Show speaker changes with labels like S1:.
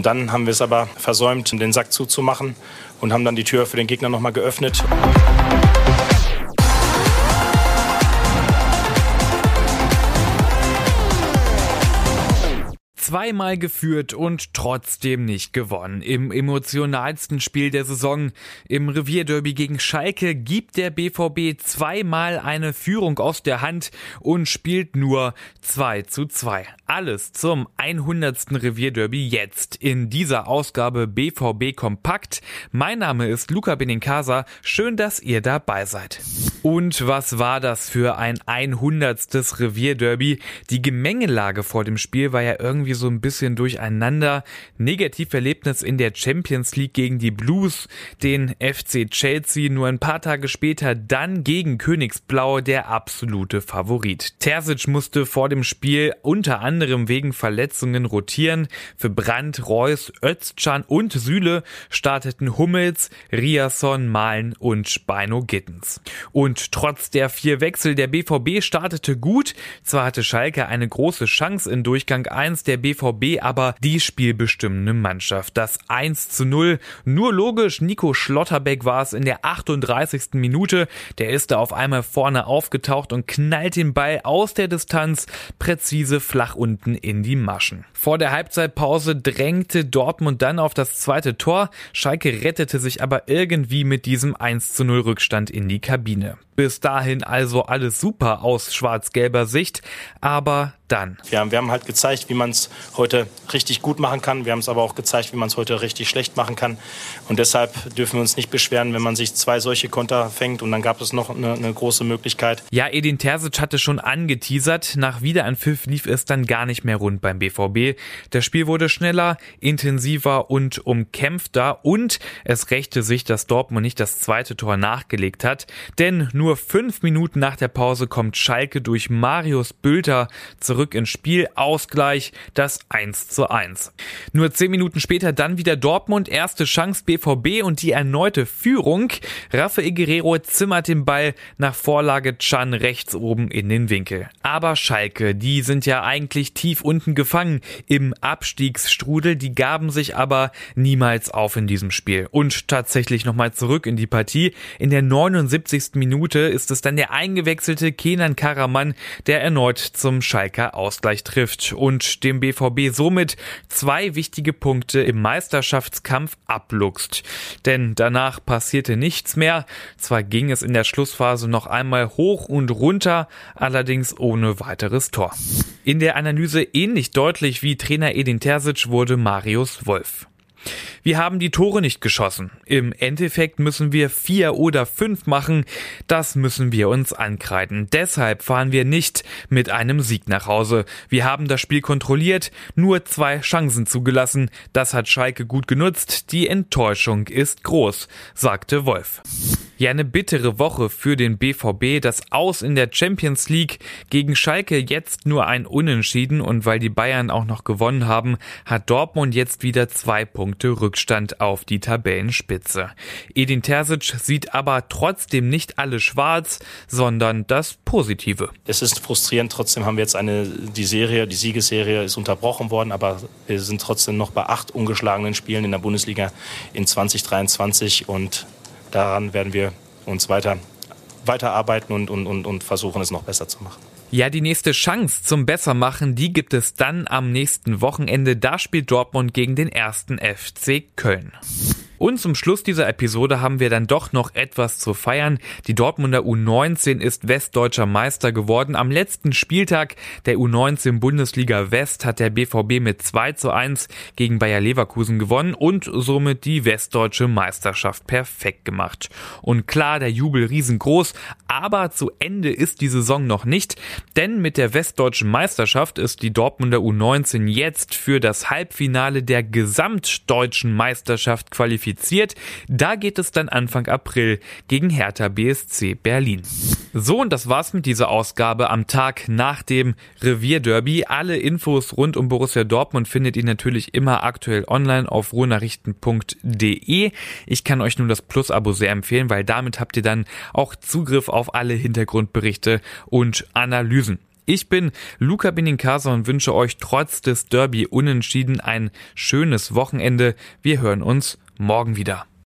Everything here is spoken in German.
S1: Und dann haben wir es aber versäumt, den Sack zuzumachen und haben dann die Tür für den Gegner nochmal geöffnet.
S2: Zweimal geführt und trotzdem nicht gewonnen. Im emotionalsten Spiel der Saison, im Revierderby gegen Schalke, gibt der BVB zweimal eine Führung aus der Hand und spielt nur 2 zu 2. Alles zum 100. Revierderby jetzt in dieser Ausgabe BVB Kompakt. Mein Name ist Luca Benincasa. Schön, dass ihr dabei seid. Und was war das für ein 100. Revierderby? Die Gemengelage vor dem Spiel war ja irgendwie so ein bisschen durcheinander. Negativerlebnis in der Champions League gegen die Blues, den FC Chelsea nur ein paar Tage später dann gegen Königsblau der absolute Favorit. Terzic musste vor dem Spiel unter anderem wegen Verletzungen rotieren. Für Brandt, Reus, Özcan und Süle starteten Hummels, Riasson, Malen und Speino Gittens. Und trotz der vier Wechsel der BVB startete gut. Zwar hatte Schalke eine große Chance in Durchgang 1, der BVB aber die spielbestimmende Mannschaft. Das 1 zu 0. Nur logisch, Nico Schlotterbeck war es in der 38. Minute. Der ist da auf einmal vorne aufgetaucht und knallt den Ball aus der Distanz präzise flach unten in die Maschen. Vor der Halbzeitpause drängte Dortmund dann auf das zweite Tor. Schalke rettete sich aber irgendwie mit diesem 1 zu 0 Rückstand in die Kabine. Bis dahin also alles super aus schwarz-gelber Sicht, aber dann.
S1: Wir haben, wir haben halt gezeigt, wie man es heute richtig gut machen kann. Wir haben es aber auch gezeigt, wie man es heute richtig schlecht machen kann. Und deshalb dürfen wir uns nicht beschweren, wenn man sich zwei solche Konter fängt. Und dann gab es noch eine, eine große Möglichkeit.
S2: Ja, Edin Terzic hatte schon angeteasert. Nach Wiederanpfiff lief es dann gar nicht mehr rund beim BVB. Das Spiel wurde schneller, intensiver und umkämpfter. Und es rächte sich, dass Dortmund nicht das zweite Tor nachgelegt hat. Denn nur fünf Minuten nach der Pause kommt Schalke durch Marius Bülter zurück zurück ins Spiel. Ausgleich, das 1 zu 1. Nur zehn Minuten später dann wieder Dortmund, erste Chance BVB und die erneute Führung. Rafael Guerrero zimmert den Ball nach Vorlage Chan rechts oben in den Winkel. Aber Schalke, die sind ja eigentlich tief unten gefangen im Abstiegsstrudel, die gaben sich aber niemals auf in diesem Spiel. Und tatsächlich nochmal zurück in die Partie. In der 79. Minute ist es dann der eingewechselte Kenan Karaman, der erneut zum Schalker Ausgleich trifft und dem BVB somit zwei wichtige Punkte im Meisterschaftskampf abluchst. Denn danach passierte nichts mehr. Zwar ging es in der Schlussphase noch einmal hoch und runter, allerdings ohne weiteres Tor. In der Analyse ähnlich deutlich wie Trainer Edin Terzic wurde Marius Wolf. Wir haben die Tore nicht geschossen. Im Endeffekt müssen wir vier oder fünf machen. Das müssen wir uns ankreiden. Deshalb fahren wir nicht mit einem Sieg nach Hause. Wir haben das Spiel kontrolliert, nur zwei Chancen zugelassen. Das hat Schalke gut genutzt. Die Enttäuschung ist groß, sagte Wolf. Ja, eine bittere Woche für den BVB. Das Aus in der Champions League gegen Schalke jetzt nur ein Unentschieden und weil die Bayern auch noch gewonnen haben, hat Dortmund jetzt wieder zwei Punkte Rückstand auf die Tabellenspitze. Edin Terzic sieht aber trotzdem nicht alles schwarz, sondern das Positive.
S1: Es ist frustrierend. Trotzdem haben wir jetzt eine, die Serie, die Siegesserie ist unterbrochen worden, aber wir sind trotzdem noch bei acht ungeschlagenen Spielen in der Bundesliga in 2023 und daran werden wir uns weiter weiterarbeiten und, und, und, und versuchen, es noch besser zu machen.
S2: Ja, die nächste Chance zum Bessermachen, die gibt es dann am nächsten Wochenende. Da spielt Dortmund gegen den ersten FC Köln. Und zum Schluss dieser Episode haben wir dann doch noch etwas zu feiern. Die Dortmunder U19 ist westdeutscher Meister geworden. Am letzten Spieltag der U19 Bundesliga West hat der BVB mit 2 zu 1 gegen Bayer Leverkusen gewonnen und somit die westdeutsche Meisterschaft perfekt gemacht. Und klar, der Jubel riesengroß, aber zu Ende ist die Saison noch nicht, denn mit der westdeutschen Meisterschaft ist die Dortmunder U19 jetzt für das Halbfinale der gesamtdeutschen Meisterschaft qualifiziert qualifiziert. Da geht es dann Anfang April gegen Hertha BSC Berlin. So, und das war's mit dieser Ausgabe am Tag nach dem Revierderby. Alle Infos rund um Borussia Dortmund findet ihr natürlich immer aktuell online auf ruhrnachrichten.de. Ich kann euch nun das Plus-Abo sehr empfehlen, weil damit habt ihr dann auch Zugriff auf alle Hintergrundberichte und Analysen. Ich bin Luca Benincasa und wünsche euch trotz des Derby Unentschieden ein schönes Wochenende. Wir hören uns morgen wieder.